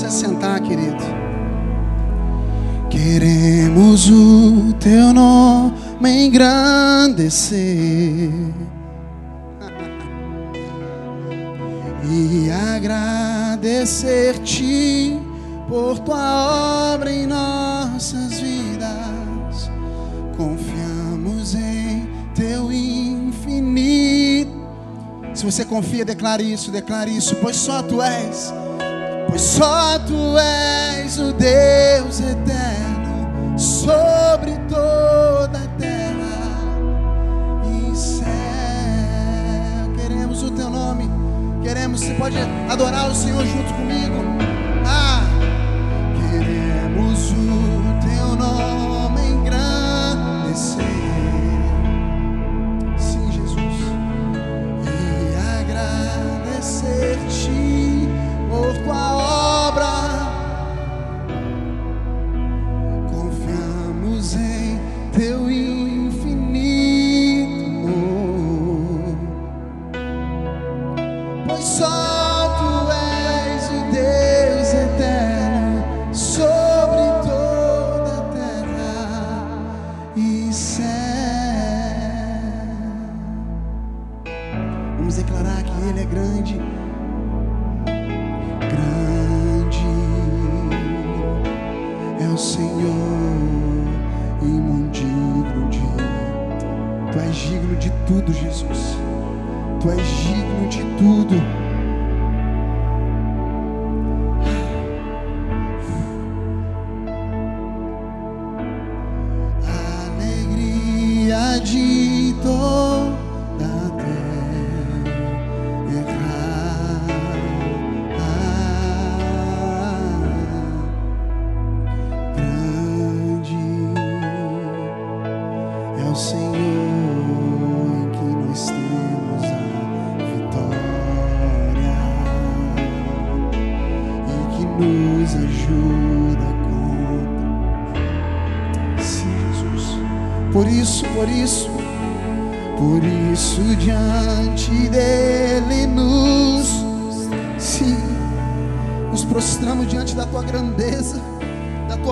Se assentar, querido. Queremos o teu nome engrandecer e agradecer-te por tua obra em nossas vidas. Confiamos em teu infinito. Se você confia, declare isso, declare isso, pois só tu és, pois só tu és o Deus eterno sobre toda a terra e céu. Queremos o teu nome, queremos, você pode adorar o Senhor junto comigo.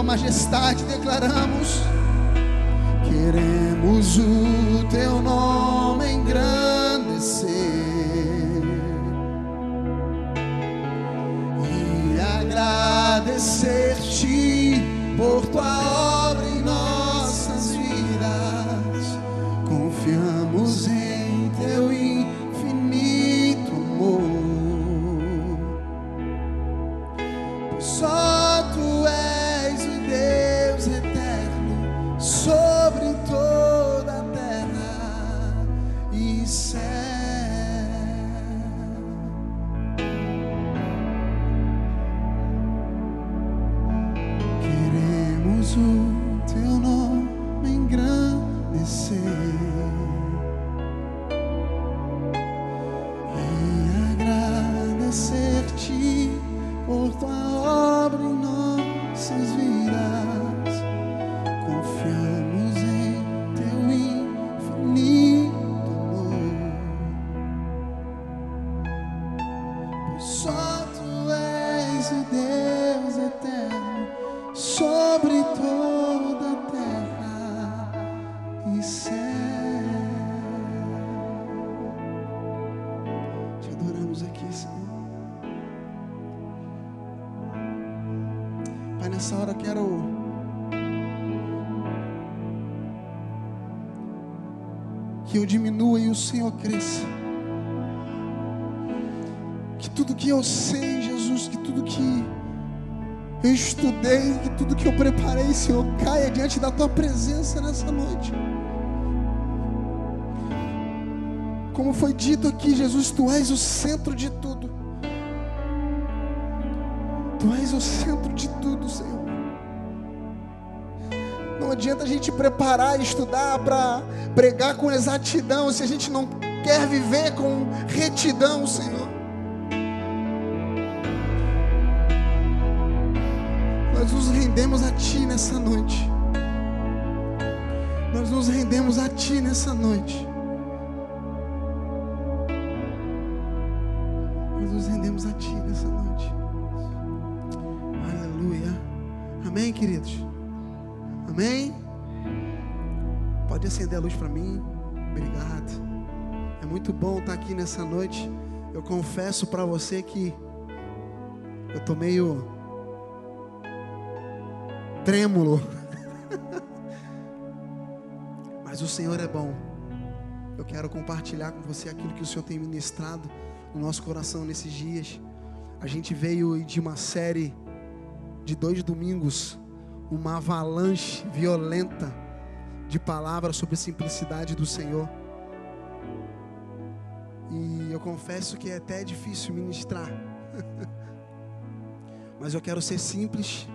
Majestade, declaramos Que tudo que eu sei, Jesus, que tudo que eu estudei, que tudo que eu preparei, Senhor, caia diante da tua presença nessa noite. Como foi dito aqui, Jesus, tu és o centro de tudo. Tu és o centro de tudo, Senhor. Não adianta a gente preparar e estudar para pregar com exatidão se a gente não quer viver com retidão, Senhor. Nós nos rendemos a Ti nessa noite. Nós nos rendemos a Ti nessa noite. Nós nos rendemos a Ti nessa noite. Aleluia. Amém, queridos? Amém? Pode acender a luz para mim. Aqui nessa noite. Eu confesso para você que eu tô meio trêmulo. Mas o Senhor é bom. Eu quero compartilhar com você aquilo que o Senhor tem ministrado no nosso coração nesses dias. A gente veio de uma série de dois domingos, uma avalanche violenta de palavras sobre a simplicidade do Senhor. Eu confesso que é até difícil ministrar. mas eu quero ser simples.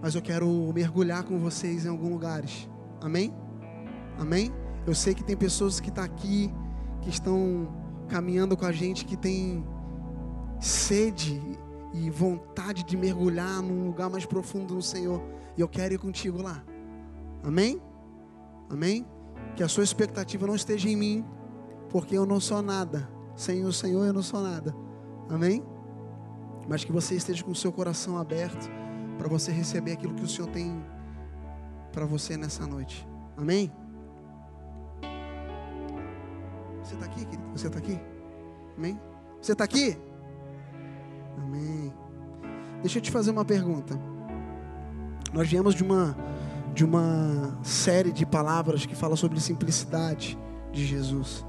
Mas eu quero mergulhar com vocês em alguns lugares. Amém? Amém? Eu sei que tem pessoas que estão tá aqui, que estão caminhando com a gente, que tem sede e vontade de mergulhar num lugar mais profundo no Senhor. E eu quero ir contigo lá. Amém? Amém? Que a sua expectativa não esteja em mim, porque eu não sou nada. Sem o Senhor eu não sou nada. Amém? Mas que você esteja com o seu coração aberto para você receber aquilo que o Senhor tem para você nessa noite. Amém? Você está aqui, querido? Você está aqui? Amém? Você está aqui? Amém. Deixa eu te fazer uma pergunta. Nós viemos de uma de uma série de palavras que fala sobre simplicidade de Jesus.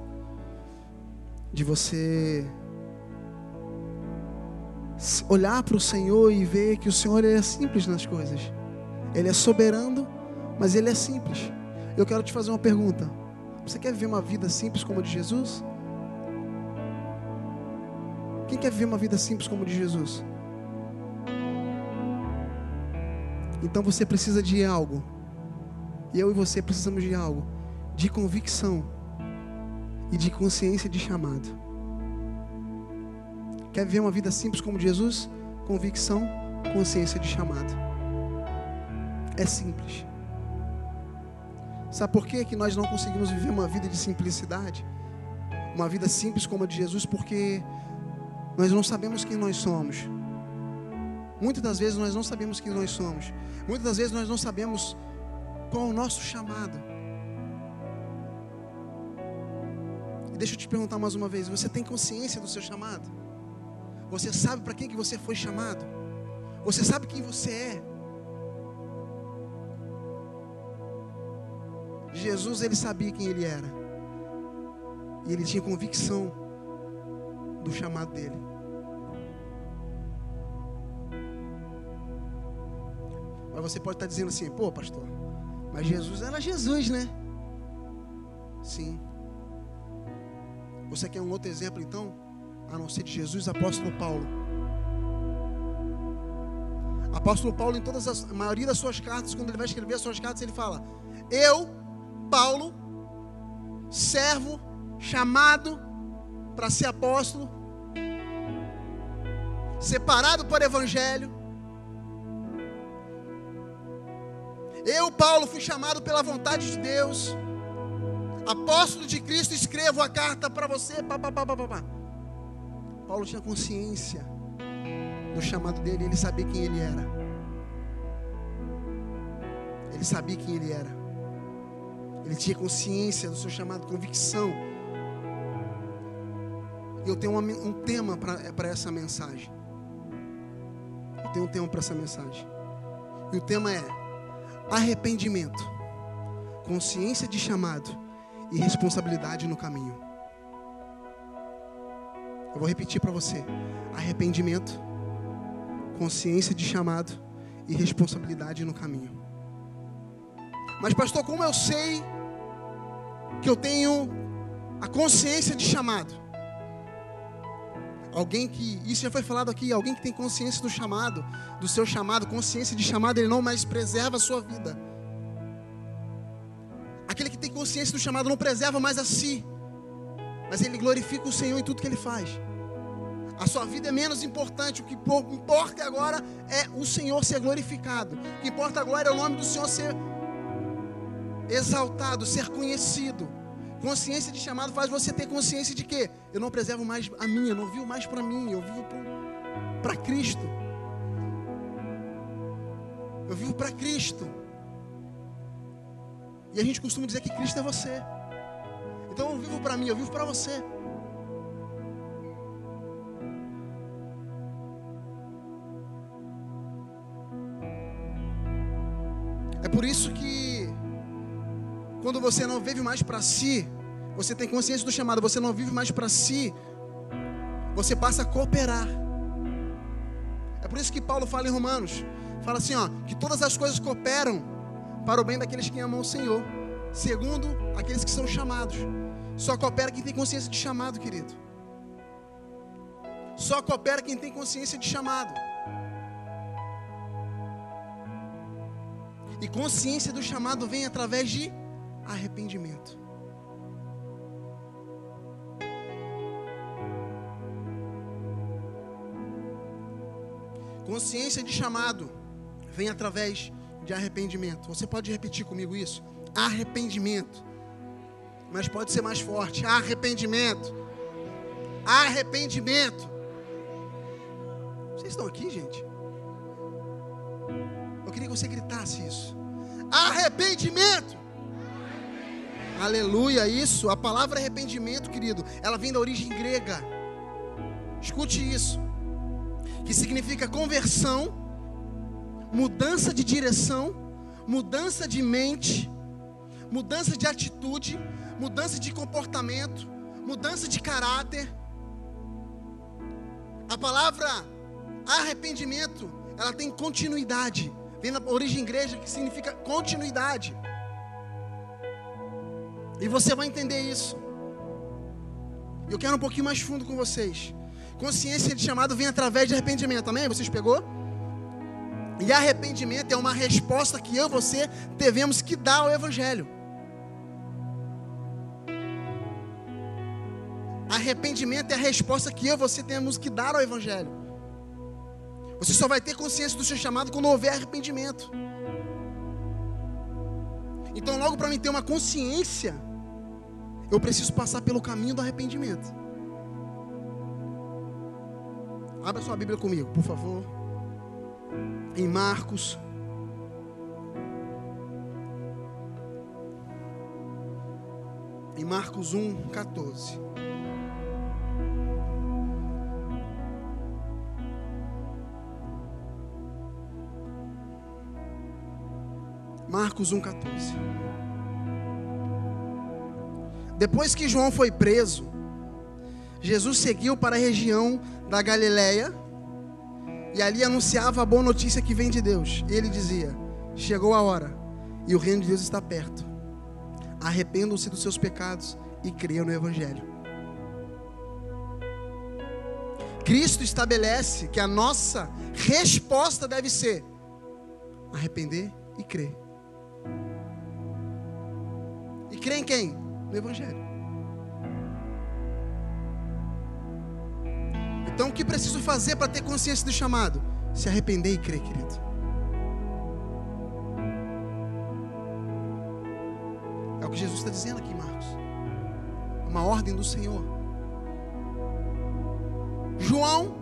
De você olhar para o Senhor e ver que o Senhor é simples nas coisas. Ele é soberano, mas ele é simples. Eu quero te fazer uma pergunta. Você quer viver uma vida simples como a de Jesus? Quem quer viver uma vida simples como a de Jesus? Então você precisa de algo. Eu e você precisamos de algo. De convicção. E de consciência de chamado. Quer viver uma vida simples como Jesus? Convicção, consciência de chamado. É simples. Sabe por quê que nós não conseguimos viver uma vida de simplicidade? Uma vida simples como a de Jesus, porque nós não sabemos quem nós somos. Muitas das vezes nós não sabemos quem nós somos. Muitas das vezes nós não sabemos qual é o nosso chamado. Deixa eu te perguntar mais uma vez: você tem consciência do seu chamado? Você sabe para quem que você foi chamado? Você sabe quem você é? Jesus, ele sabia quem ele era. E ele tinha convicção do chamado dele. Mas você pode estar dizendo assim, pô, pastor, mas Jesus era Jesus, né? Sim. Você quer um outro exemplo então? A não ser de Jesus, apóstolo Paulo. Apóstolo Paulo, em todas as, a maioria das suas cartas, quando ele vai escrever as suas cartas, ele fala: Eu, Paulo, servo, chamado para ser apóstolo, separado para o evangelho, Eu, Paulo, fui chamado pela vontade de Deus. Apóstolo de Cristo, escrevo a carta para você. Pá, pá, pá, pá. Paulo tinha consciência do chamado dele, ele sabia quem ele era. Ele sabia quem ele era. Ele tinha consciência do seu chamado, convicção. E eu tenho uma, um tema para essa mensagem. Eu tenho um tema para essa mensagem. E o tema é arrependimento, consciência de chamado e responsabilidade no caminho. Eu vou repetir para você: arrependimento, consciência de chamado e responsabilidade no caminho. Mas, pastor, como eu sei que eu tenho a consciência de chamado? Alguém que, isso já foi falado aqui, alguém que tem consciência do chamado, do seu chamado, consciência de chamado, ele não mais preserva a sua vida. Consciência do chamado não preserva mais a si, mas ele glorifica o Senhor em tudo que ele faz. A sua vida é menos importante, o que importa agora é o Senhor ser glorificado. O que importa agora é o nome do Senhor ser exaltado, ser conhecido. Consciência de chamado faz você ter consciência de que eu não preservo mais a minha, não vivo mais para mim, eu vivo para Cristo. Eu vivo para Cristo. E a gente costuma dizer que Cristo é você. Então eu não vivo para mim, eu vivo para você. É por isso que quando você não vive mais para si, você tem consciência do chamado, você não vive mais para si, você passa a cooperar. É por isso que Paulo fala em Romanos, fala assim, ó, que todas as coisas cooperam para o bem daqueles que amam o Senhor, segundo aqueles que são chamados. Só coopera quem tem consciência de chamado, querido. Só coopera quem tem consciência de chamado. E consciência do chamado vem através de arrependimento. Consciência de chamado vem através de arrependimento. Você pode repetir comigo isso? Arrependimento. Mas pode ser mais forte. Arrependimento. Arrependimento. Vocês estão aqui, gente? Eu queria que você gritasse isso. Arrependimento. Aleluia, isso. A palavra arrependimento, querido, ela vem da origem grega. Escute isso. Que significa conversão, mudança de direção, mudança de mente, mudança de atitude, mudança de comportamento, mudança de caráter. A palavra arrependimento, ela tem continuidade. Vem da origem igreja que significa continuidade. E você vai entender isso. Eu quero um pouquinho mais fundo com vocês. Consciência de chamado vem através de arrependimento. Amém? Vocês pegou? E arrependimento é uma resposta que eu e você devemos que dar ao evangelho. Arrependimento é a resposta que eu e você temos que dar ao evangelho. Você só vai ter consciência do seu chamado quando houver arrependimento. Então, logo para mim ter uma consciência eu preciso passar pelo caminho do arrependimento. Abra sua Bíblia comigo, por favor. Em Marcos. Em Marcos 1, 14. Marcos 1, 14. Depois que João foi preso, Jesus seguiu para a região da Galiléia e ali anunciava a boa notícia que vem de Deus. E ele dizia: Chegou a hora e o reino de Deus está perto. Arrependam-se dos seus pecados e creiam no Evangelho. Cristo estabelece que a nossa resposta deve ser arrepender e crer. E crer em quem? no Evangelho. Então, o que preciso fazer para ter consciência do chamado? Se arrepender e crer, querido. É o que Jesus está dizendo aqui, Marcos. Uma ordem do Senhor. João,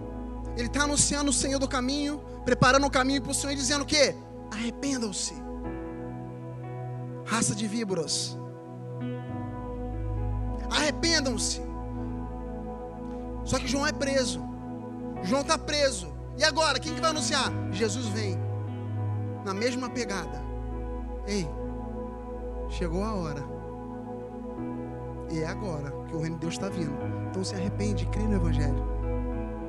ele está anunciando o Senhor do caminho, preparando o caminho para o Senhor e dizendo o quê? Arrependam-se. Raça de víboras arrependam-se. Só que João é preso. João está preso. E agora, quem que vai anunciar? Jesus vem. Na mesma pegada. Ei, chegou a hora. E é agora que o reino de Deus está vindo. Então se arrepende, crê no Evangelho.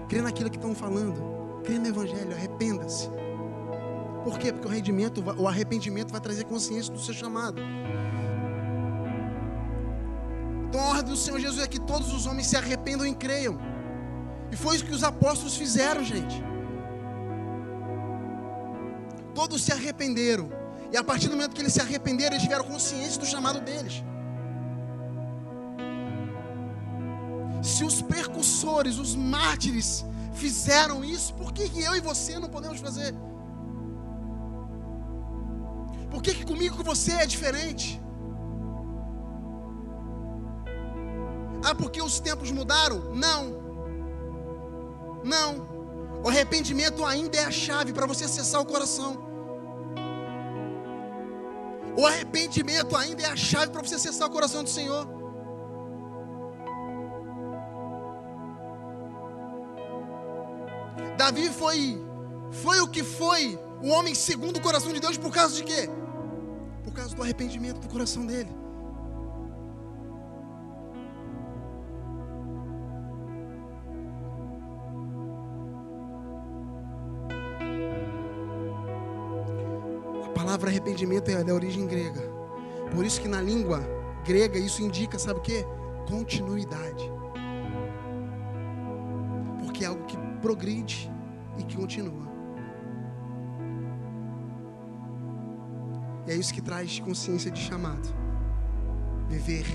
Crê naquilo que estão falando. Crê no Evangelho, arrependa-se. Por quê? Porque o o arrependimento vai trazer consciência do seu chamado. Do Senhor Jesus é que todos os homens se arrependam e creiam. E foi isso que os apóstolos fizeram, gente. Todos se arrependeram. E a partir do momento que eles se arrependeram, eles tiveram consciência do chamado deles. Se os precursores, os mártires, fizeram isso, por que, que eu e você não podemos fazer? Por que, que comigo e com você é diferente? Ah, porque os tempos mudaram? Não. Não. O arrependimento ainda é a chave para você acessar o coração. O arrependimento ainda é a chave para você acessar o coração do Senhor. Davi foi foi o que foi, o homem segundo o coração de Deus por causa de quê? Por causa do arrependimento do coração dele. Arrependimento é da origem grega. Por isso que na língua grega isso indica, sabe o que? Continuidade. Porque é algo que progride e que continua. E é isso que traz consciência de chamado. Viver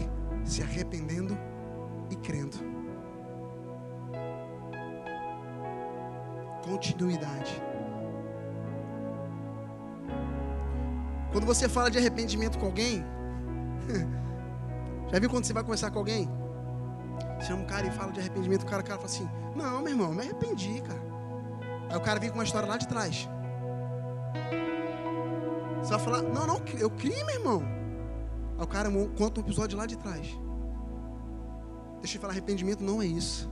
se arrependendo e crendo. Continuidade. Quando você fala de arrependimento com alguém, já viu quando você vai conversar com alguém? Chama um cara e fala de arrependimento, o cara, o cara fala assim: Não, meu irmão, me arrependi, cara. Aí o cara vem com uma história lá de trás. Você vai falar: Não, não, eu criei, meu irmão. Aí o cara conta um episódio lá de trás. Deixa eu falar: arrependimento não é isso.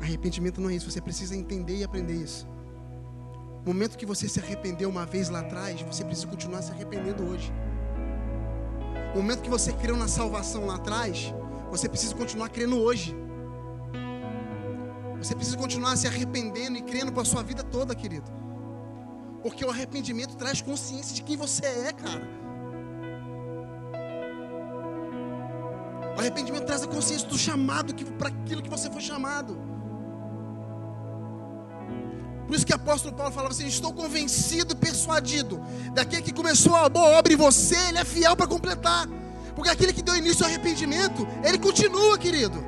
Arrependimento não é isso. Você precisa entender e aprender isso. Momento que você se arrependeu uma vez lá atrás, você precisa continuar se arrependendo hoje. No momento que você creu na salvação lá atrás, você precisa continuar crendo hoje. Você precisa continuar se arrependendo e crendo para a sua vida toda, querido. Porque o arrependimento traz consciência de quem você é, cara. O arrependimento traz a consciência do chamado para aquilo que você foi chamado. Por isso que o apóstolo Paulo falava assim: Estou convencido, persuadido, daquele que começou a boa obra em você, ele é fiel para completar. Porque aquele que deu início ao arrependimento, ele continua, querido.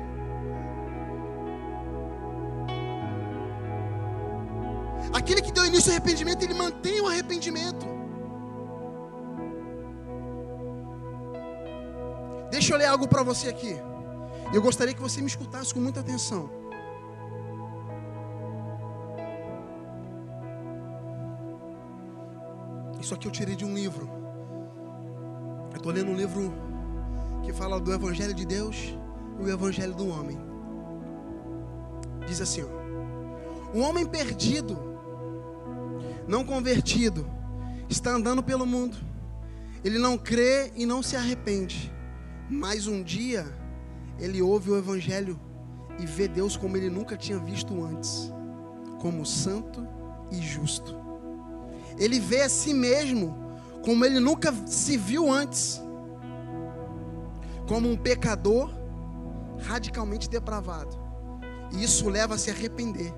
Aquele que deu início ao arrependimento, ele mantém o arrependimento. Deixa eu ler algo para você aqui. Eu gostaria que você me escutasse com muita atenção. Isso aqui eu tirei de um livro. Eu estou lendo um livro que fala do Evangelho de Deus e o Evangelho do homem. Diz assim: ó, o homem perdido, não convertido, está andando pelo mundo. Ele não crê e não se arrepende. Mas um dia ele ouve o Evangelho e vê Deus como ele nunca tinha visto antes, como santo e justo. Ele vê a si mesmo como ele nunca se viu antes como um pecador radicalmente depravado. E isso leva a se arrepender.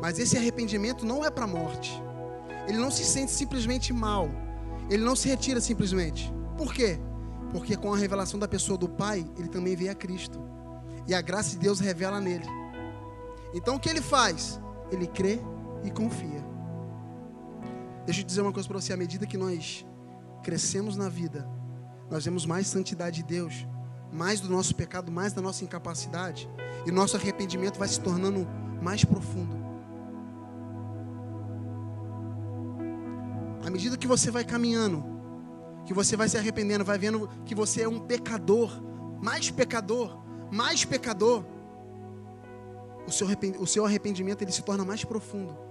Mas esse arrependimento não é para a morte. Ele não se sente simplesmente mal. Ele não se retira simplesmente. Por quê? Porque com a revelação da pessoa do Pai, ele também vê a Cristo. E a graça de Deus revela nele. Então o que ele faz? Ele crê e confia. Deixa eu dizer uma coisa para você: à medida que nós crescemos na vida, nós vemos mais santidade de Deus, mais do nosso pecado, mais da nossa incapacidade, e nosso arrependimento vai se tornando mais profundo. À medida que você vai caminhando, que você vai se arrependendo, vai vendo que você é um pecador, mais pecador, mais pecador, o seu arrependimento ele se torna mais profundo.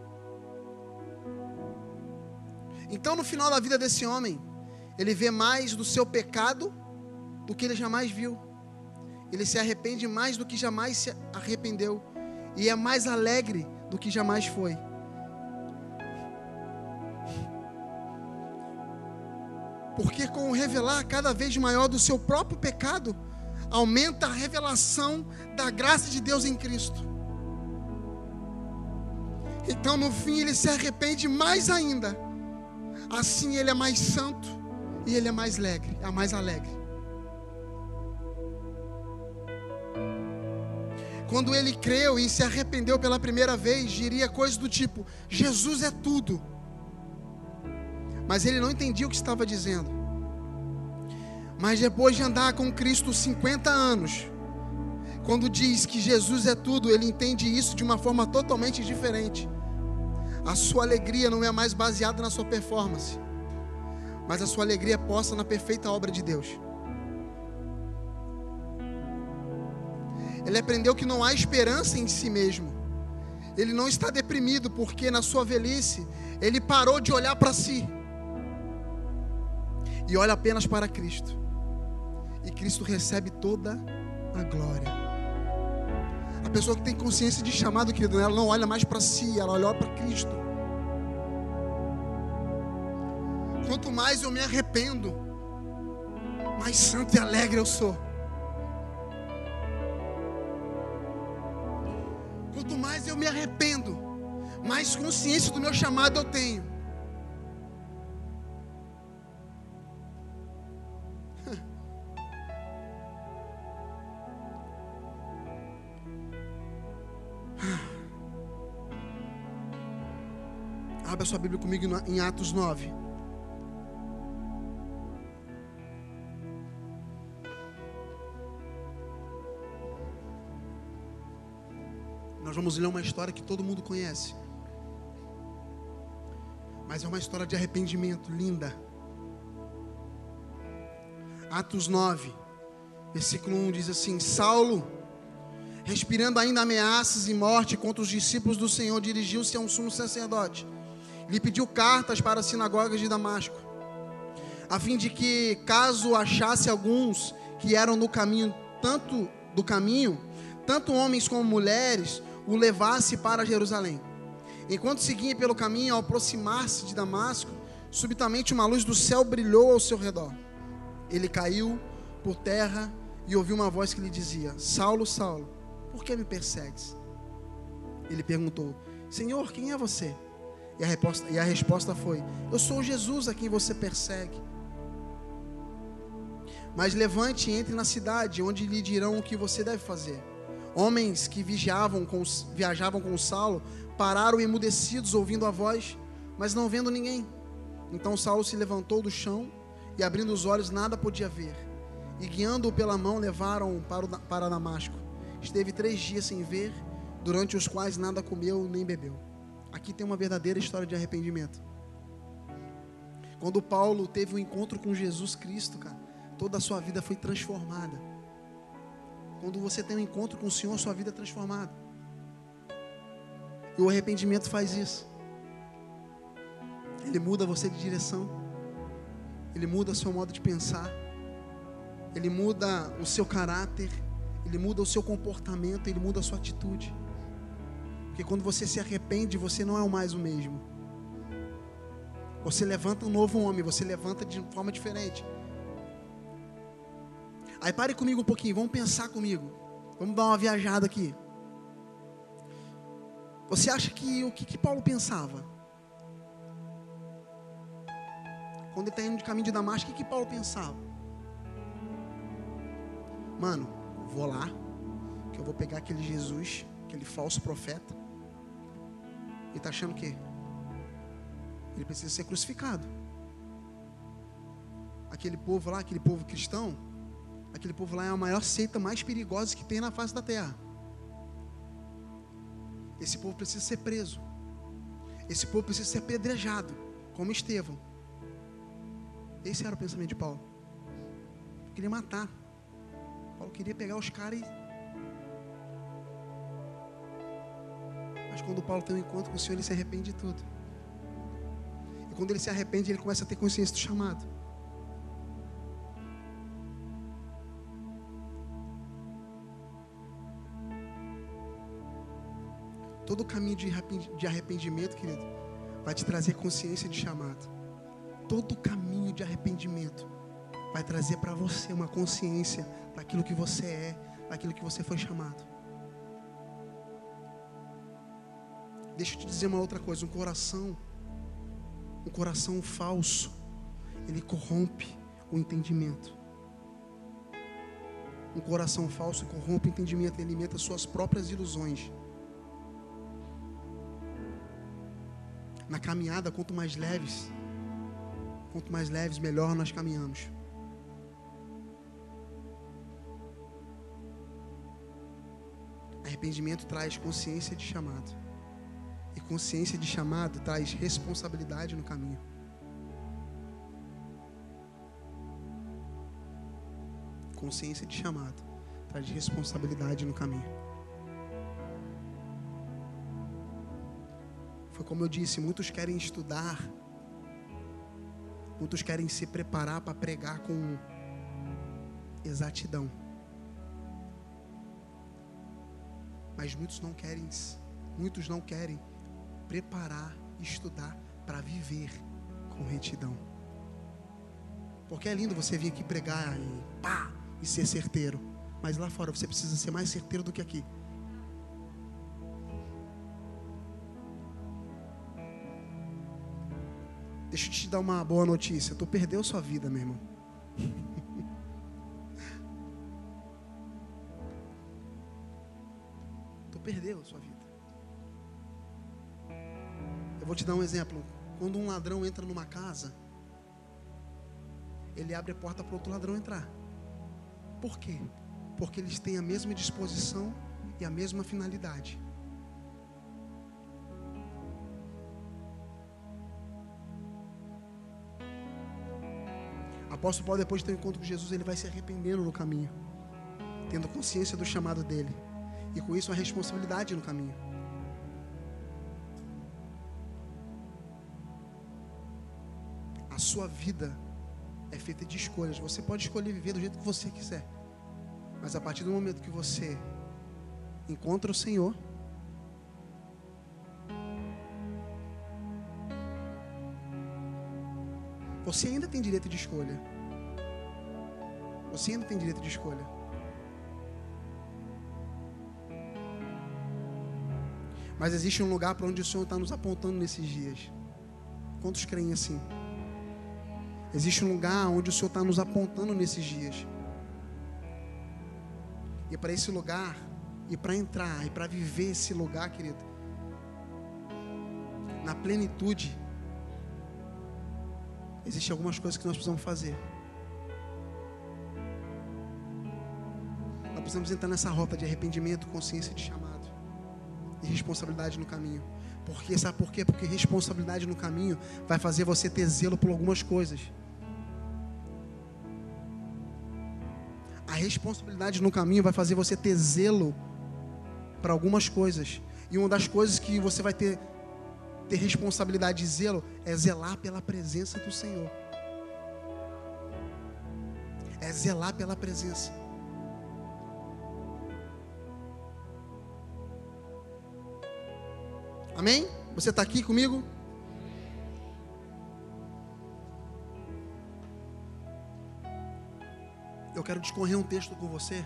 Então, no final da vida desse homem, ele vê mais do seu pecado do que ele jamais viu. Ele se arrepende mais do que jamais se arrependeu. E é mais alegre do que jamais foi. Porque com o revelar cada vez maior do seu próprio pecado, aumenta a revelação da graça de Deus em Cristo. Então, no fim, ele se arrepende mais ainda Assim ele é mais santo e ele é mais alegre, é mais alegre. Quando ele creu e se arrependeu pela primeira vez, diria coisas do tipo: Jesus é tudo. Mas ele não entendia o que estava dizendo. Mas depois de andar com Cristo 50 anos, quando diz que Jesus é tudo, ele entende isso de uma forma totalmente diferente. A sua alegria não é mais baseada na sua performance. mas a sua alegria é posta na perfeita obra de Deus. Ele aprendeu que não há esperança em si mesmo. Ele não está deprimido porque na sua velhice ele parou de olhar para si e olha apenas para Cristo. E Cristo recebe toda a glória. A pessoa que tem consciência de chamado, querido, ela não olha mais para si, ela olha para Cristo. Quanto mais eu me arrependo, mais santo e alegre eu sou. Quanto mais eu me arrependo, mais consciência do meu chamado eu tenho. Abra sua Bíblia comigo em Atos 9. Nós vamos ler uma história que todo mundo conhece. Mas é uma história de arrependimento linda. Atos 9, versículo 1 diz assim: Saulo, respirando ainda ameaças e morte contra os discípulos do Senhor, dirigiu-se a um sumo sacerdote lhe pediu cartas para as sinagogas de Damasco, a fim de que, caso achasse alguns que eram no caminho, tanto do caminho, tanto homens como mulheres, o levasse para Jerusalém. Enquanto seguia pelo caminho, ao aproximar-se de Damasco, subitamente uma luz do céu brilhou ao seu redor. Ele caiu por terra e ouviu uma voz que lhe dizia: Saulo, Saulo, por que me persegues? Ele perguntou: Senhor, quem é você? E a, resposta, e a resposta foi: Eu sou Jesus a quem você persegue. Mas levante e entre na cidade, onde lhe dirão o que você deve fazer. Homens que vigiavam com, viajavam com Saulo pararam emudecidos, ouvindo a voz, mas não vendo ninguém. Então Saulo se levantou do chão e, abrindo os olhos, nada podia ver. E guiando-o pela mão, levaram-o para, para Damasco. Esteve três dias sem ver, durante os quais nada comeu nem bebeu. Aqui tem uma verdadeira história de arrependimento. Quando Paulo teve um encontro com Jesus Cristo, cara, toda a sua vida foi transformada. Quando você tem um encontro com o Senhor, sua vida é transformada. E o arrependimento faz isso. Ele muda você de direção. Ele muda o seu modo de pensar. Ele muda o seu caráter. Ele muda o seu comportamento. Ele muda a sua atitude. Porque quando você se arrepende, você não é mais o mesmo. Você levanta um novo homem, você levanta de forma diferente. Aí pare comigo um pouquinho, vamos pensar comigo. Vamos dar uma viajada aqui. Você acha que o que, que Paulo pensava? Quando ele está indo de caminho de Damasco, o que, que Paulo pensava? Mano, vou lá, que eu vou pegar aquele Jesus, aquele falso profeta, ele está achando o quê? Ele precisa ser crucificado. Aquele povo lá, aquele povo cristão, aquele povo lá é a maior seita mais perigosa que tem na face da terra. Esse povo precisa ser preso. Esse povo precisa ser apedrejado, como Estevão. Esse era o pensamento de Paulo. Queria matar. Paulo queria pegar os caras e Mas quando Paulo tem um encontro com o Senhor, ele se arrepende de tudo. E quando ele se arrepende, ele começa a ter consciência do chamado. Todo o caminho de arrependimento, querido, vai te trazer consciência de chamado. Todo o caminho de arrependimento vai trazer para você uma consciência daquilo que você é, daquilo que você foi chamado. Deixa eu te dizer uma outra coisa: um coração, um coração falso, ele corrompe o entendimento. Um coração falso corrompe o entendimento, ele alimenta suas próprias ilusões. Na caminhada, quanto mais leves, quanto mais leves, melhor nós caminhamos. Arrependimento traz consciência de chamado. E consciência de chamado traz responsabilidade no caminho. Consciência de chamado traz responsabilidade no caminho. Foi como eu disse, muitos querem estudar, muitos querem se preparar para pregar com exatidão. Mas muitos não querem, muitos não querem preparar, estudar para viver com retidão. Porque é lindo você vir aqui pregar e pá, e ser certeiro. Mas lá fora você precisa ser mais certeiro do que aqui. Deixa eu te dar uma boa notícia. Tu perdeu sua vida, meu irmão. tu perdeu sua vida. Vou te dar um exemplo. Quando um ladrão entra numa casa, ele abre a porta para outro ladrão entrar. Por quê? Porque eles têm a mesma disposição e a mesma finalidade. Apóstolo Paulo, depois de ter um encontro com Jesus, ele vai se arrependendo no caminho, tendo consciência do chamado dele, e com isso a responsabilidade no caminho. Sua vida é feita de escolhas. Você pode escolher viver do jeito que você quiser, mas a partir do momento que você encontra o Senhor, Você ainda tem direito de escolha. Você ainda tem direito de escolha. Mas existe um lugar para onde o Senhor está nos apontando nesses dias. Quantos creem assim? Existe um lugar onde o Senhor está nos apontando nesses dias. E para esse lugar, e para entrar, e para viver esse lugar, querido, na plenitude, Existem algumas coisas que nós precisamos fazer. Nós precisamos entrar nessa rota de arrependimento, consciência de chamado e responsabilidade no caminho. Porque sabe por quê? Porque responsabilidade no caminho vai fazer você ter zelo por algumas coisas. Responsabilidade no caminho vai fazer você ter zelo para algumas coisas. E uma das coisas que você vai ter ter responsabilidade e zelo é zelar pela presença do Senhor. É zelar pela presença. Amém? Você está aqui comigo? Quero discorrer um texto com você,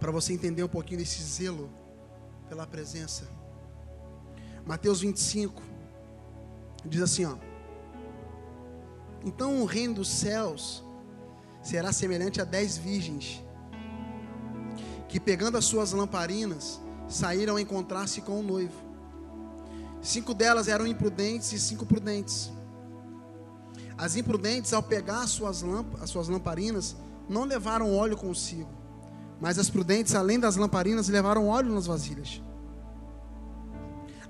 para você entender um pouquinho desse zelo pela presença. Mateus 25 diz assim, ó: Então o reino dos céus será semelhante a dez virgens que pegando as suas lamparinas saíram a encontrar-se com o noivo. Cinco delas eram imprudentes e cinco prudentes. As imprudentes, ao pegar as suas, lamp as suas lamparinas, não levaram óleo consigo, mas as prudentes, além das lamparinas, levaram óleo nas vasilhas.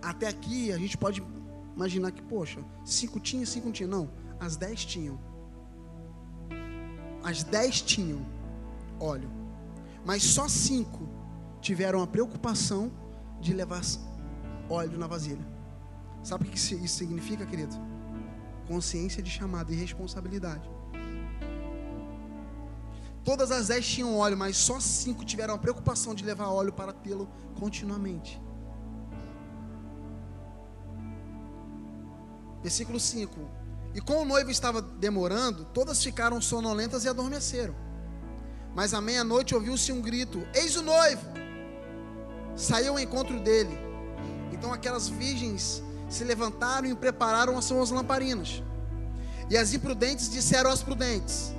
Até aqui a gente pode imaginar que, poxa, cinco tinha, cinco não tinha. Não, as dez tinham. As dez tinham óleo. Mas só cinco tiveram a preocupação de levar óleo na vasilha. Sabe o que isso significa, querido? Consciência de chamado e responsabilidade. Todas as dez tinham óleo, mas só cinco tiveram a preocupação de levar óleo para tê-lo continuamente. Versículo 5. E como o noivo estava demorando, todas ficaram sonolentas e adormeceram. Mas à meia-noite ouviu-se um grito: Eis o noivo! Saiu ao encontro dele. Então aquelas virgens se levantaram e prepararam as suas lamparinas. E as imprudentes disseram aos prudentes: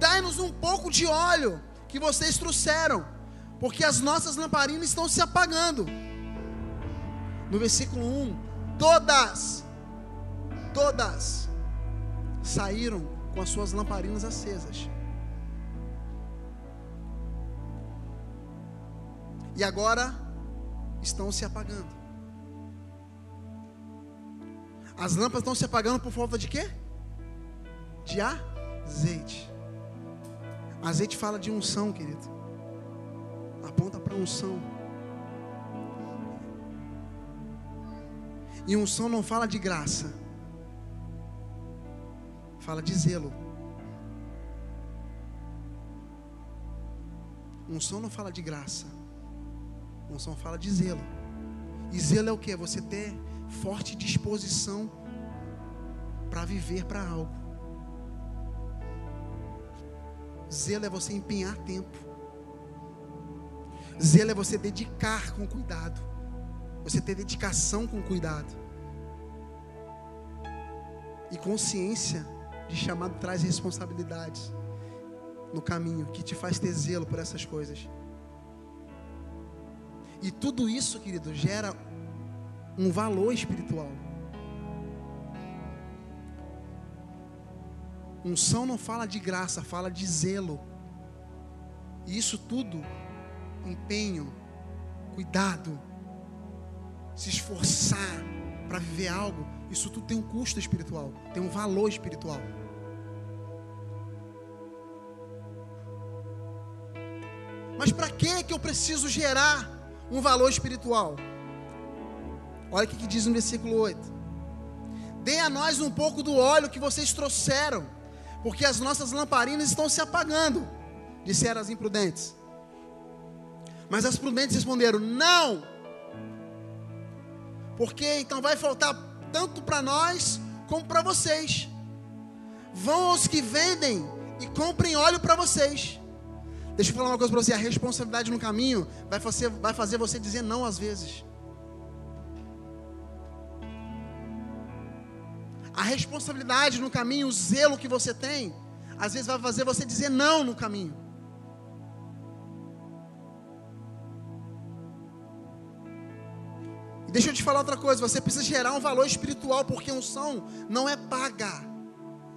Dai-nos um pouco de óleo que vocês trouxeram, porque as nossas lamparinas estão se apagando. No versículo 1: Todas todas saíram com as suas lamparinas acesas. E agora estão se apagando. As lâmpadas estão se apagando por falta de quê? De azeite. Azeite fala de unção, querido. Aponta para unção. E unção não fala de graça. Fala de zelo. Unção não fala de graça. Unção fala de zelo. E zelo é o que? Você ter forte disposição para viver para algo. Zelo é você empenhar tempo. Zelo é você dedicar com cuidado. Você ter dedicação com cuidado. E consciência de chamado traz responsabilidades no caminho que te faz ter zelo por essas coisas. E tudo isso, querido, gera um valor espiritual. Unção não fala de graça, fala de zelo. E isso tudo, empenho, cuidado, se esforçar para viver algo, isso tudo tem um custo espiritual, tem um valor espiritual. Mas para que que eu preciso gerar um valor espiritual? Olha o que diz no versículo 8: Dê a nós um pouco do óleo que vocês trouxeram, porque as nossas lamparinas estão se apagando, disseram as imprudentes. Mas as prudentes responderam: Não, porque então vai faltar tanto para nós como para vocês. Vão aos que vendem e comprem óleo para vocês. Deixa eu falar uma coisa para você: a responsabilidade no caminho vai fazer, vai fazer você dizer não às vezes. A responsabilidade no caminho, o zelo que você tem, às vezes vai fazer você dizer não no caminho. E deixa eu te falar outra coisa: você precisa gerar um valor espiritual, porque a unção não é paga.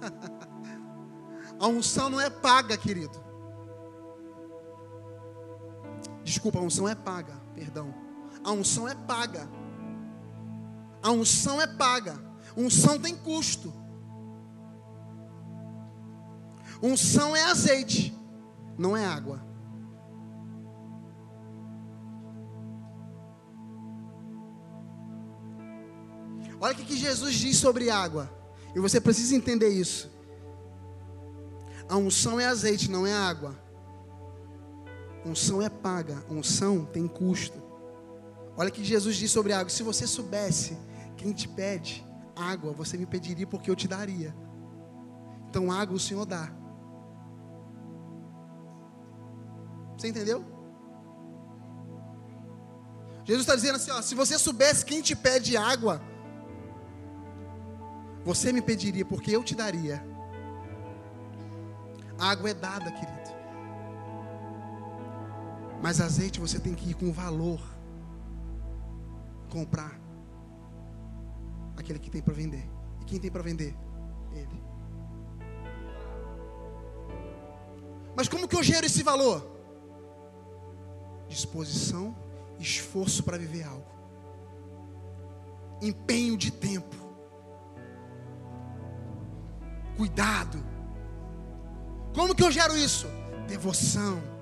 a unção não é paga, querido. Desculpa, a unção é paga, perdão. A unção é paga. A unção é paga. Unção tem custo. Unção é azeite, não é água. Olha o que Jesus diz sobre água. E você precisa entender isso. A unção é azeite, não é água. Unção é paga, unção tem custo. Olha que Jesus diz sobre água: se você soubesse quem te pede água, você me pediria porque eu te daria. Então, água o Senhor dá. Você entendeu? Jesus está dizendo assim: ó, se você soubesse quem te pede água, você me pediria porque eu te daria. A água é dada, querido. Mas azeite você tem que ir com valor. Comprar. Aquele que tem para vender. E quem tem para vender? Ele. Mas como que eu gero esse valor? Disposição, esforço para viver algo. Empenho de tempo. Cuidado. Como que eu gero isso? Devoção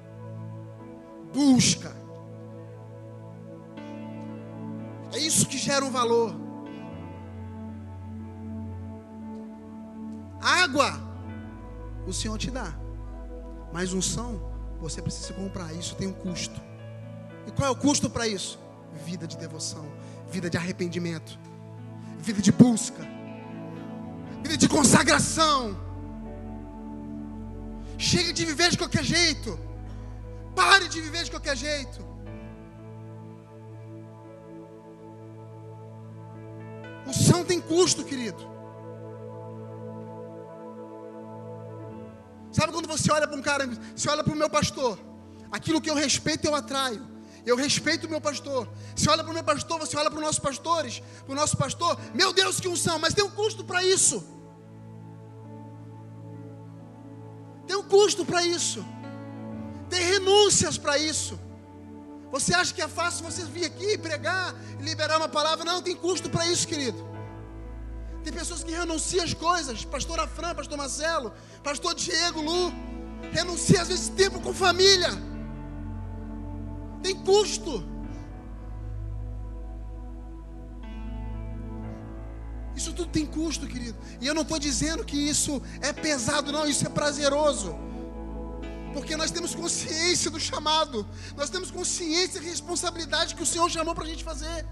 busca. É isso que gera um valor. Água, o Senhor te dá. Mas unção, você precisa comprar. Isso tem um custo. E qual é o custo para isso? Vida de devoção, vida de arrependimento, vida de busca, vida de consagração. Chega de viver de qualquer jeito. Pare de viver de qualquer jeito. O são tem custo, querido. Você olha para um cara, você olha para o meu pastor, aquilo que eu respeito eu atraio. Eu respeito o meu pastor. Você olha para o meu pastor, você olha para os nossos pastores, para o nosso pastor, meu Deus, que unção, mas tem um custo para isso. Tem um custo para isso. Tem renúncias para isso. Você acha que é fácil você vir aqui pregar e liberar uma palavra? Não, tem custo para isso, querido. Tem pessoas que renunciam às coisas. Pastor Afran, Pastor Marcelo, Pastor Diego Lu. Renuncie às vezes tempo com família. Tem custo. Isso tudo tem custo, querido. E eu não estou dizendo que isso é pesado, não. Isso é prazeroso. Porque nós temos consciência do chamado. Nós temos consciência da responsabilidade que o Senhor chamou para a gente fazer.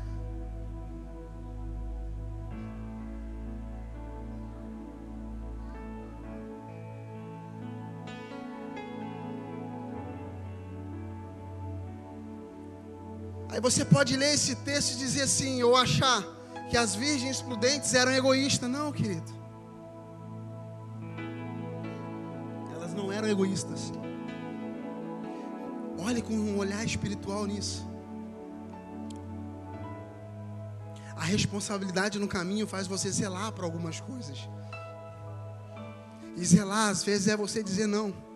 Aí você pode ler esse texto e dizer assim, ou achar que as virgens prudentes eram egoístas. Não, querido. Elas não eram egoístas. Olhe com um olhar espiritual nisso. A responsabilidade no caminho faz você zelar para algumas coisas. E zelar, às vezes, é você dizer não.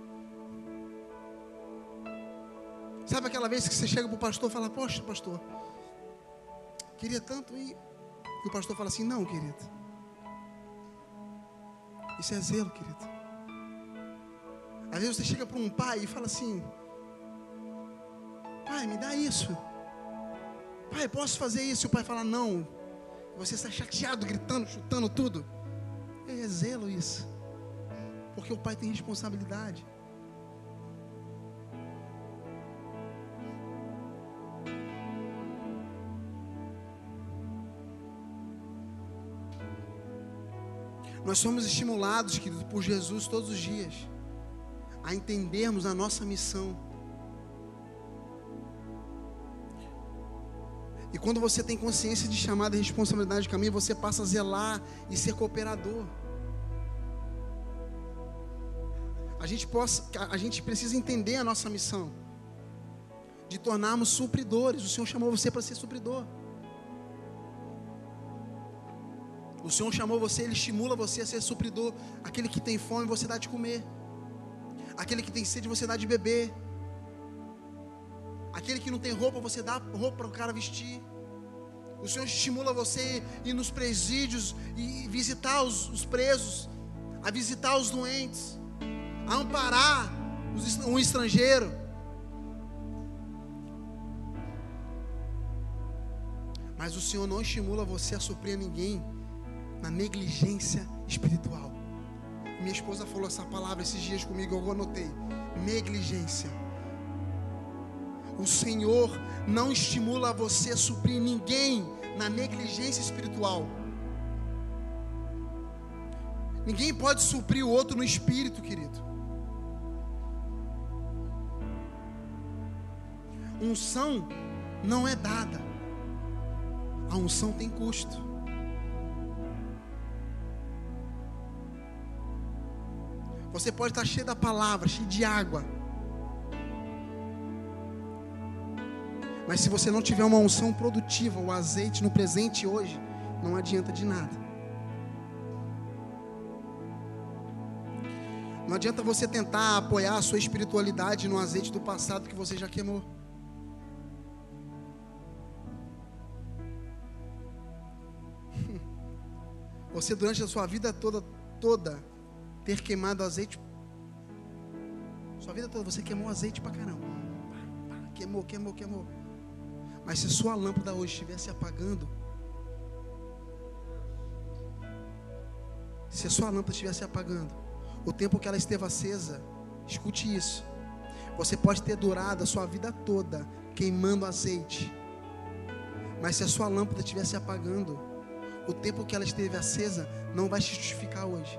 Sabe aquela vez que você chega para o pastor e fala: Poxa, pastor, queria tanto ir. E o pastor fala assim: Não, querido. Isso é zelo, querido. Às vezes você chega para um pai e fala assim: Pai, me dá isso. Pai, posso fazer isso? E o pai fala: Não. Você está chateado, gritando, chutando tudo. É zelo isso. Porque o pai tem responsabilidade. Nós somos estimulados, querido, por Jesus todos os dias a entendermos a nossa missão. E quando você tem consciência de chamada e responsabilidade de caminho, você passa a zelar e ser cooperador. A gente, possa, a gente precisa entender a nossa missão, de tornarmos supridores. O Senhor chamou você para ser supridor. O Senhor chamou você, Ele estimula você a ser supridor. Aquele que tem fome, você dá de comer. Aquele que tem sede, você dá de beber. Aquele que não tem roupa, você dá roupa para o cara vestir. O Senhor estimula você a ir nos presídios e visitar os, os presos, a visitar os doentes, a amparar os, um estrangeiro. Mas o Senhor não estimula você a suprir ninguém na negligência espiritual. Minha esposa falou essa palavra esses dias comigo, eu anotei. Negligência. O Senhor não estimula você a suprir ninguém na negligência espiritual. Ninguém pode suprir o outro no espírito, querido. Unção não é dada. A unção tem custo. Você pode estar cheio da palavra, cheio de água. Mas se você não tiver uma unção produtiva, o azeite no presente hoje, não adianta de nada. Não adianta você tentar apoiar a sua espiritualidade no azeite do passado que você já queimou. Você durante a sua vida toda, toda, ter queimado azeite. Sua vida toda você queimou azeite pra caramba. Queimou, queimou, queimou. Mas se sua lâmpada hoje estivesse apagando, se sua lâmpada estivesse apagando, o tempo que ela esteve acesa, escute isso. Você pode ter durado a sua vida toda queimando azeite. Mas se a sua lâmpada estivesse apagando, o tempo que ela esteve acesa não vai te justificar hoje.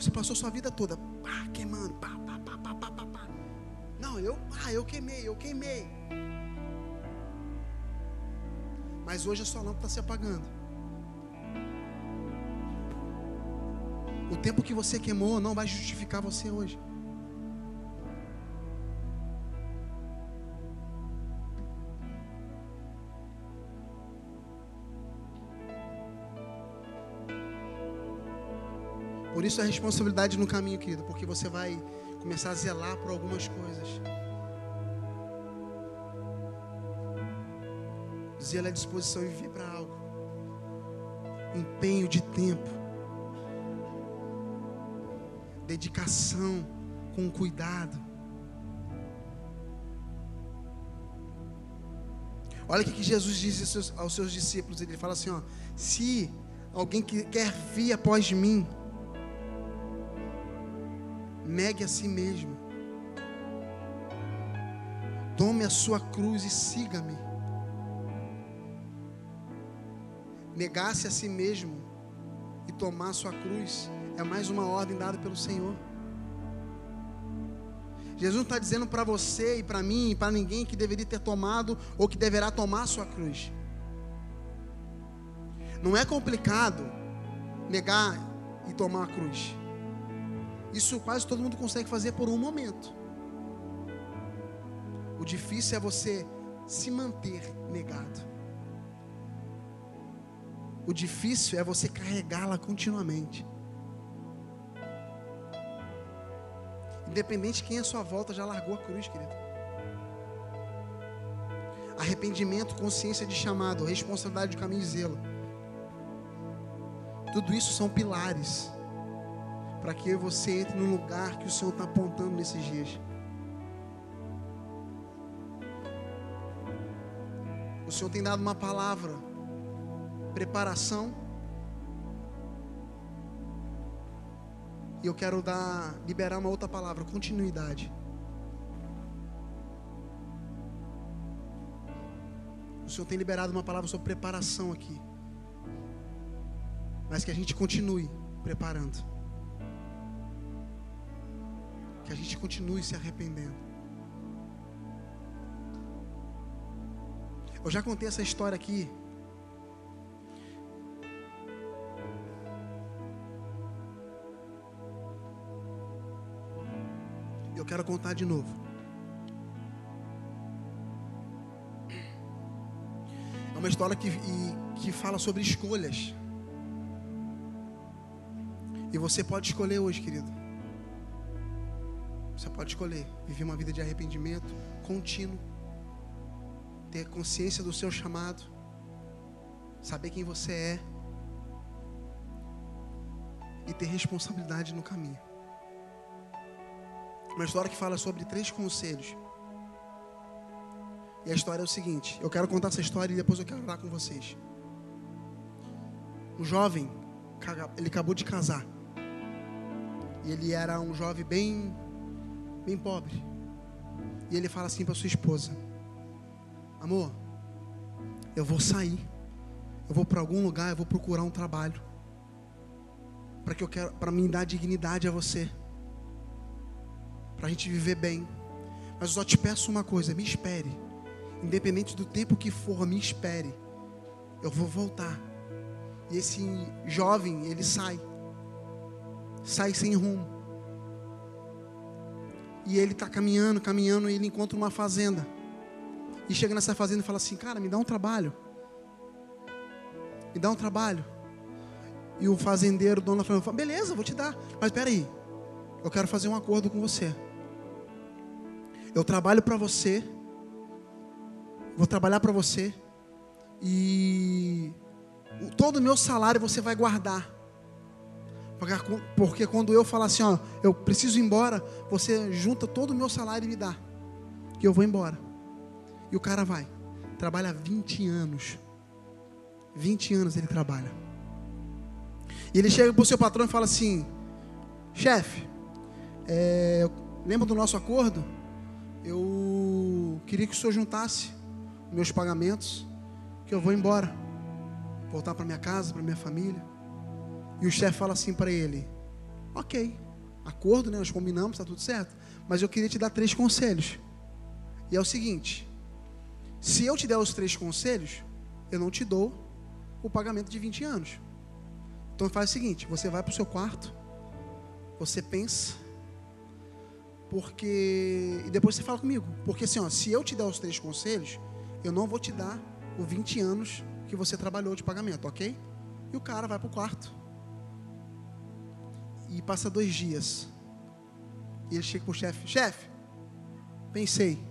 Você passou sua vida toda pá, queimando, pá, pá, pá, pá, pá, pá, pá. Não, eu, ah, eu queimei, eu queimei. Mas hoje a sua lâmpada está se apagando. O tempo que você queimou não vai justificar você hoje. Por isso a responsabilidade no caminho, querido, porque você vai começar a zelar por algumas coisas. Zelo é disposição em viver para algo. empenho de tempo, dedicação com cuidado. Olha o que Jesus disse aos seus discípulos. Ele fala assim: ó, se alguém que quer vir após mim, negue a si mesmo, tome a sua cruz e siga-me. Negar-se a si mesmo e tomar a sua cruz é mais uma ordem dada pelo Senhor. Jesus está dizendo para você e para mim e para ninguém que deveria ter tomado ou que deverá tomar a sua cruz. Não é complicado negar e tomar a cruz. Isso quase todo mundo consegue fazer por um momento. O difícil é você se manter negado. O difícil é você carregá-la continuamente. Independente de quem a sua volta já largou a cruz, querido. Arrependimento, consciência de chamado, responsabilidade de caminho e zelo. Tudo isso são pilares para que você entre no lugar que o Senhor está apontando nesses dias. O Senhor tem dado uma palavra, preparação. E eu quero dar, liberar uma outra palavra, continuidade. O Senhor tem liberado uma palavra sobre preparação aqui. Mas que a gente continue preparando. Que a gente continue se arrependendo. Eu já contei essa história aqui. Eu quero contar de novo. É uma história que, que fala sobre escolhas. E você pode escolher hoje, querido. Você pode escolher viver uma vida de arrependimento contínuo, ter consciência do seu chamado, saber quem você é e ter responsabilidade no caminho. Uma história que fala sobre três conselhos. E a história é o seguinte: eu quero contar essa história e depois eu quero falar com vocês. Um jovem, ele acabou de casar. E ele era um jovem bem bem pobre. E ele fala assim para sua esposa: Amor, eu vou sair. Eu vou para algum lugar, eu vou procurar um trabalho. Para que eu quero, para me dar dignidade a você. Para a gente viver bem. Mas eu só te peço uma coisa, me espere. Independente do tempo que for, me espere. Eu vou voltar. E esse jovem, ele sai. Sai sem rumo. E ele está caminhando, caminhando, e ele encontra uma fazenda. E chega nessa fazenda e fala assim: Cara, me dá um trabalho. Me dá um trabalho. E o fazendeiro, o dono da fazenda, fala: Beleza, vou te dar. Mas espera aí, eu quero fazer um acordo com você. Eu trabalho para você. Vou trabalhar para você. E todo o meu salário você vai guardar. Porque quando eu falar assim, ó, eu preciso ir embora, você junta todo o meu salário e me dá. Que eu vou embora. E o cara vai. Trabalha 20 anos. 20 anos ele trabalha. E ele chega para o seu patrão e fala assim: chefe, é, lembra do nosso acordo? Eu queria que o senhor juntasse meus pagamentos, que eu vou embora, voltar para minha casa, para minha família. E o chefe fala assim para ele: Ok, acordo, né? Nós combinamos, está tudo certo. Mas eu queria te dar três conselhos. E é o seguinte: se eu te der os três conselhos, eu não te dou o pagamento de 20 anos. Então faz o seguinte: você vai para o seu quarto, você pensa, porque. E depois você fala comigo. Porque assim, ó, se eu te der os três conselhos, eu não vou te dar os 20 anos que você trabalhou de pagamento, ok? E o cara vai para o quarto. E passa dois dias. E ele chega para o chefe: Chefe, pensei.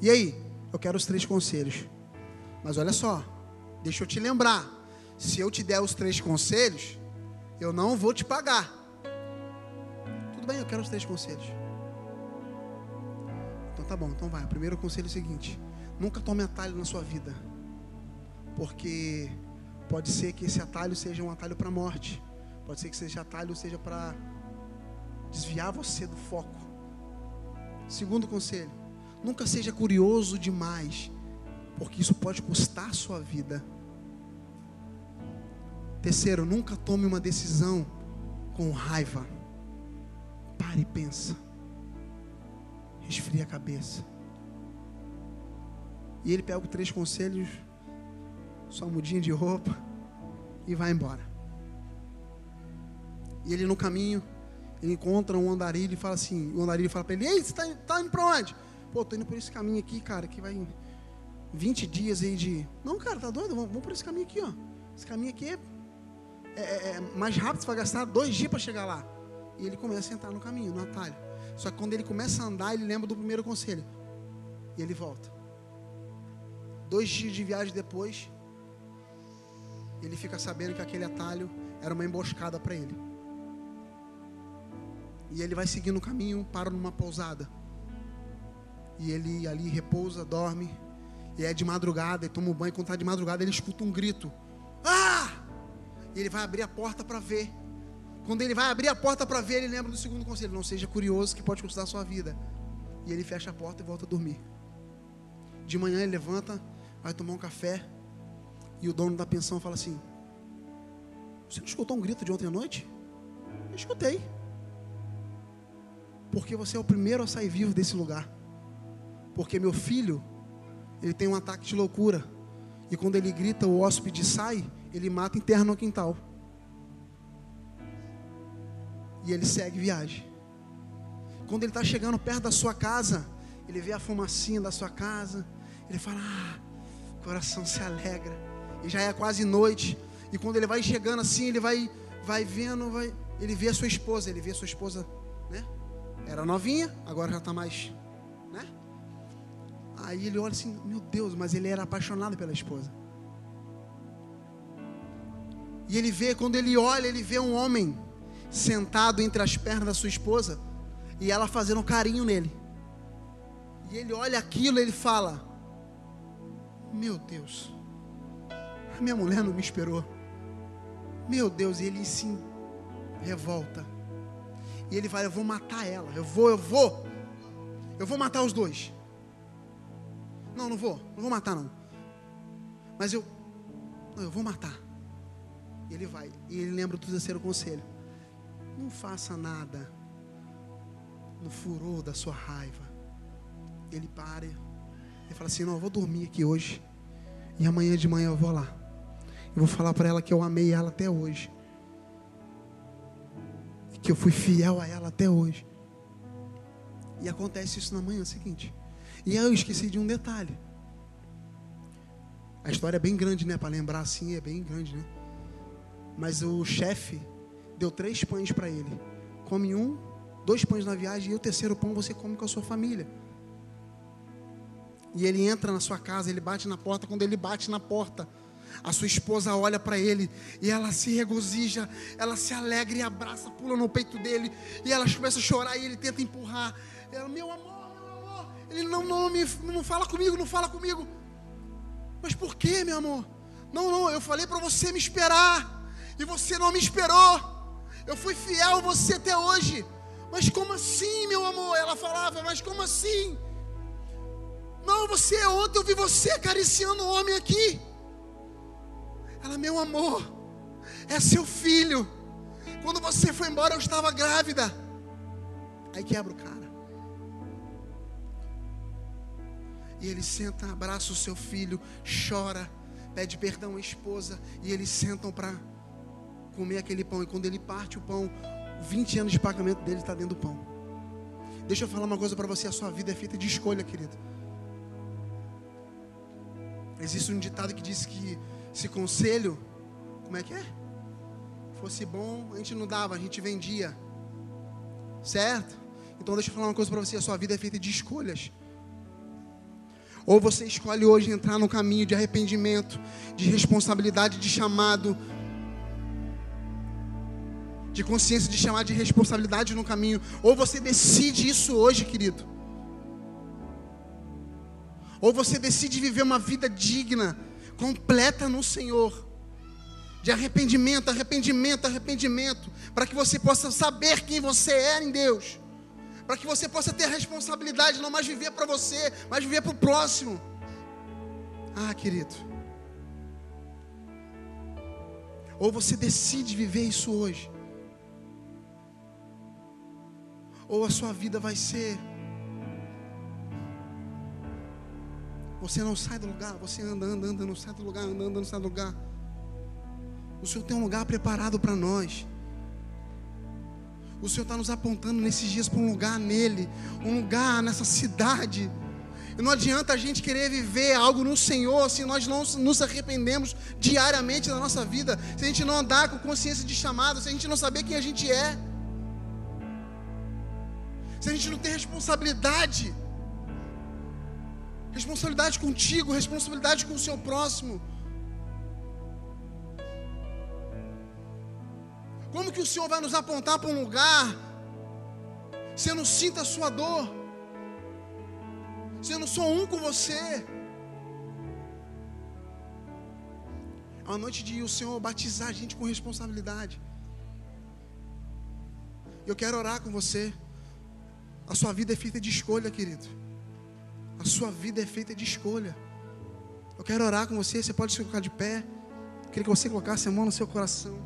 E aí? Eu quero os três conselhos. Mas olha só, deixa eu te lembrar. se eu te der os três conselhos, eu não vou te pagar. Tudo bem, eu quero os três conselhos. Então tá bom, então vai. O primeiro conselho é o seguinte: nunca tome atalho na sua vida, porque pode ser que esse atalho seja um atalho para a morte, pode ser que esse atalho seja para desviar você do foco. Segundo conselho: nunca seja curioso demais, porque isso pode custar a sua vida. Terceiro, nunca tome uma decisão com raiva. Pare e pensa. Resfria a cabeça. E ele pega os três conselhos, sua mudinha de roupa e vai embora. E ele no caminho, ele encontra um andarilho e fala assim, o andarilho fala para ele, ei, você está tá indo para onde? Pô, tô indo por esse caminho aqui, cara, que vai 20 dias aí de... Não, cara, tá doido? Vamos, vamos por esse caminho aqui, ó. Esse caminho aqui é é, é, é, mais rápido, você vai gastar dois dias para chegar lá. E ele começa a entrar no caminho, no atalho. Só que quando ele começa a andar, ele lembra do primeiro conselho. E ele volta. Dois dias de viagem depois, ele fica sabendo que aquele atalho era uma emboscada para ele. E ele vai seguindo o caminho, para numa pousada. E ele ali repousa, dorme. E é de madrugada, e toma um banho. Quando está de madrugada, ele escuta um grito. Ah! E ele vai abrir a porta para ver. Quando ele vai abrir a porta para ver, ele lembra do segundo conselho: não seja curioso que pode custar a sua vida. E ele fecha a porta e volta a dormir. De manhã ele levanta, vai tomar um café. E o dono da pensão fala assim: Você não escutou um grito de ontem à noite? Eu escutei. Porque você é o primeiro a sair vivo desse lugar. Porque meu filho, ele tem um ataque de loucura. E quando ele grita, o hóspede sai, ele mata e enterra no quintal. E ele segue viagem. Quando ele está chegando perto da sua casa, ele vê a fumacinha da sua casa. Ele fala: Ah, o coração se alegra. E já é quase noite. E quando ele vai chegando assim, ele vai, vai vendo, vai, ele vê a sua esposa. Ele vê a sua esposa, né? Era novinha, agora já está mais, né? Aí ele olha assim: Meu Deus, mas ele era apaixonado pela esposa. E ele vê, quando ele olha, ele vê um homem sentado entre as pernas da sua esposa e ela fazendo um carinho nele. E ele olha aquilo e ele fala: Meu Deus, a minha mulher não me esperou. Meu Deus, e ele se revolta. E ele vai: Eu vou matar ela. Eu vou, eu vou. Eu vou matar os dois. Não, não vou. Não vou matar, não. Mas eu. Não, eu vou matar. E ele vai. E ele lembra do terceiro conselho. Não faça nada no furor da sua raiva. Ele para. Ele fala assim: Não, eu vou dormir aqui hoje. E amanhã de manhã eu vou lá. Eu vou falar para ela que eu amei ela até hoje. Que eu fui fiel a ela até hoje. E acontece isso na manhã seguinte. E eu esqueci de um detalhe. A história é bem grande, né? Para lembrar assim, é bem grande, né? Mas o chefe deu três pães para ele. Come um, dois pães na viagem e o terceiro pão você come com a sua família. E ele entra na sua casa, ele bate na porta. Quando ele bate na porta, a sua esposa olha para ele e ela se regozija, ela se alegra e abraça, pula no peito dele e ela começa a chorar e ele tenta empurrar. Ela, meu amor, meu amor. Ele não, não, me, não fala comigo, não fala comigo. Mas por que, meu amor? Não, não, eu falei para você me esperar e você não me esperou. Eu fui fiel a você até hoje. Mas como assim, meu amor? Ela falava, mas como assim? Não, você, ontem eu vi você acariciando um homem aqui. Ela, meu amor, é seu filho. Quando você foi embora, eu estava grávida. Aí quebra o cara. E ele senta, abraça o seu filho, chora, pede perdão à esposa. E eles sentam para comer aquele pão. E quando ele parte o pão, 20 anos de pagamento dele está dentro do pão. Deixa eu falar uma coisa para você: a sua vida é feita de escolha, querido. Existe um ditado que diz que se conselho, como é que é? Fosse bom, a gente não dava, a gente vendia. Certo? Então deixa eu falar uma coisa para você: a sua vida é feita de escolhas. Ou você escolhe hoje entrar no caminho de arrependimento, de responsabilidade, de chamado, de consciência de chamar de responsabilidade no caminho. Ou você decide isso hoje, querido. Ou você decide viver uma vida digna, completa no Senhor. De arrependimento, arrependimento, arrependimento. Para que você possa saber quem você é em Deus. Para que você possa ter a responsabilidade, não mais viver para você, mas viver para o próximo. Ah, querido. Ou você decide viver isso hoje. Ou a sua vida vai ser. Você não sai do lugar, você anda, anda, anda, não sai do lugar, anda, anda, não sai do lugar. O Senhor tem um lugar preparado para nós. O Senhor está nos apontando nesses dias para um lugar nele, um lugar nessa cidade. E não adianta a gente querer viver algo no Senhor se nós não nos arrependemos diariamente da nossa vida, se a gente não andar com consciência de chamado, se a gente não saber quem a gente é, se a gente não tem responsabilidade, responsabilidade contigo, responsabilidade com o seu próximo. Como que o Senhor vai nos apontar para um lugar? Se eu não sinto a sua dor, se eu não sou um com você. É uma noite de o Senhor batizar a gente com responsabilidade. Eu quero orar com você. A sua vida é feita de escolha, querido. A sua vida é feita de escolha. Eu quero orar com você. Você pode se colocar de pé. Eu queria que você colocasse a mão no seu coração.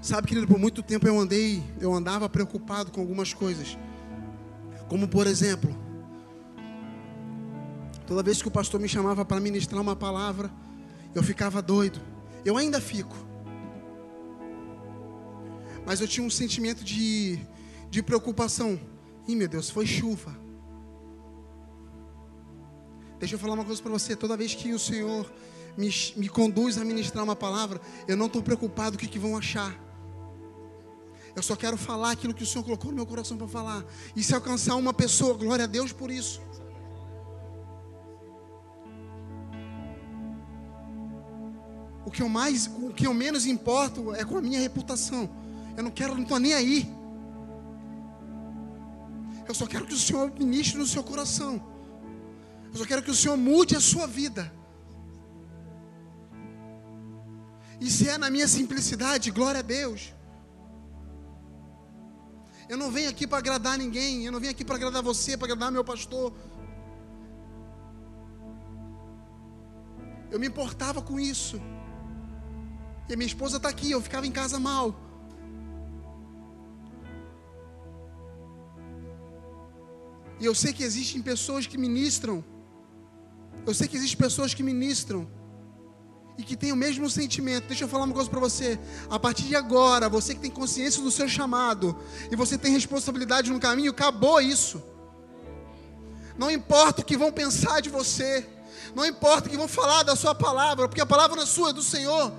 Sabe, querido, por muito tempo eu andei, eu andava preocupado com algumas coisas. Como por exemplo, toda vez que o pastor me chamava para ministrar uma palavra, eu ficava doido. Eu ainda fico. Mas eu tinha um sentimento de, de preocupação. Ih, meu Deus, foi chuva. Deixa eu falar uma coisa para você. Toda vez que o Senhor me, me conduz a ministrar uma palavra, eu não estou preocupado com o que vão achar. Eu só quero falar aquilo que o Senhor colocou no meu coração para falar. E se alcançar uma pessoa, glória a Deus por isso. O que eu mais, o que eu menos importo é com a minha reputação. Eu não quero, não estou nem aí. Eu só quero que o Senhor ministre no seu coração. Eu só quero que o Senhor mude a sua vida. E se é na minha simplicidade, glória a Deus. Eu não venho aqui para agradar ninguém. Eu não venho aqui para agradar você, para agradar meu pastor. Eu me importava com isso. E a minha esposa está aqui, eu ficava em casa mal. E eu sei que existem pessoas que ministram. Eu sei que existem pessoas que ministram e que tem o mesmo sentimento. Deixa eu falar uma coisa para você. A partir de agora, você que tem consciência do seu chamado e você tem responsabilidade no caminho, acabou isso. Não importa o que vão pensar de você, não importa o que vão falar da sua palavra, porque a palavra não é sua, é do Senhor.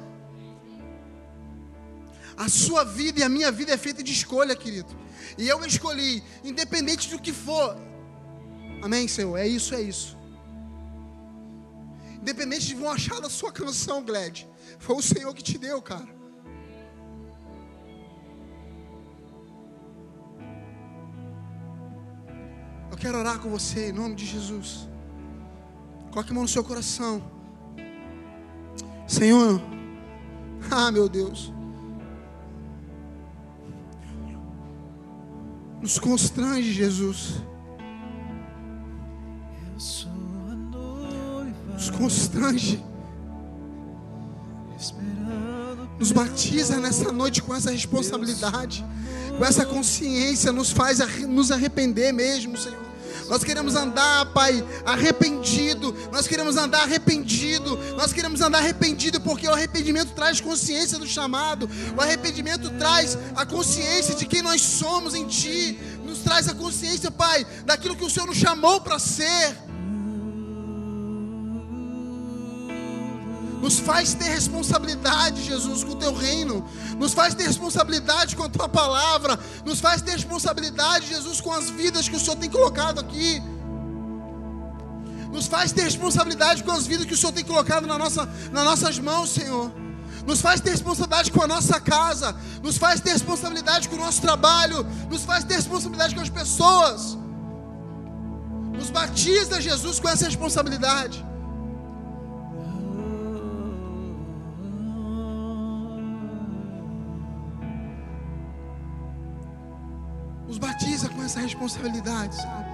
A sua vida e a minha vida é feita de escolha, querido. E eu escolhi, independente do que for. Amém, Senhor? É isso, é isso. Independente de vão achar da sua canção, Gled. Foi o Senhor que te deu, cara. Eu quero orar com você em nome de Jesus. Coloque a mão no seu coração. Senhor, ah meu Deus. Nos constrange, Jesus. Eu sou nos constrange, nos batiza nessa noite com essa responsabilidade, com essa consciência, nos faz nos arrepender mesmo, Senhor. Nós queremos andar, Pai, arrependido. Nós queremos andar arrependido. Nós queremos andar arrependido porque o arrependimento traz consciência do chamado. O arrependimento traz a consciência de quem nós somos em Ti. Nos traz a consciência, Pai, daquilo que o Senhor nos chamou para ser. Nos faz ter responsabilidade, Jesus, com o teu reino. Nos faz ter responsabilidade com a tua palavra. Nos faz ter responsabilidade, Jesus, com as vidas que o Senhor tem colocado aqui. Nos faz ter responsabilidade com as vidas que o Senhor tem colocado na nossa, nas nossas mãos, Senhor. Nos faz ter responsabilidade com a nossa casa. Nos faz ter responsabilidade com o nosso trabalho. Nos faz ter responsabilidade com as pessoas. Nos batiza, Jesus, com essa responsabilidade. Responsabilidade, sabe?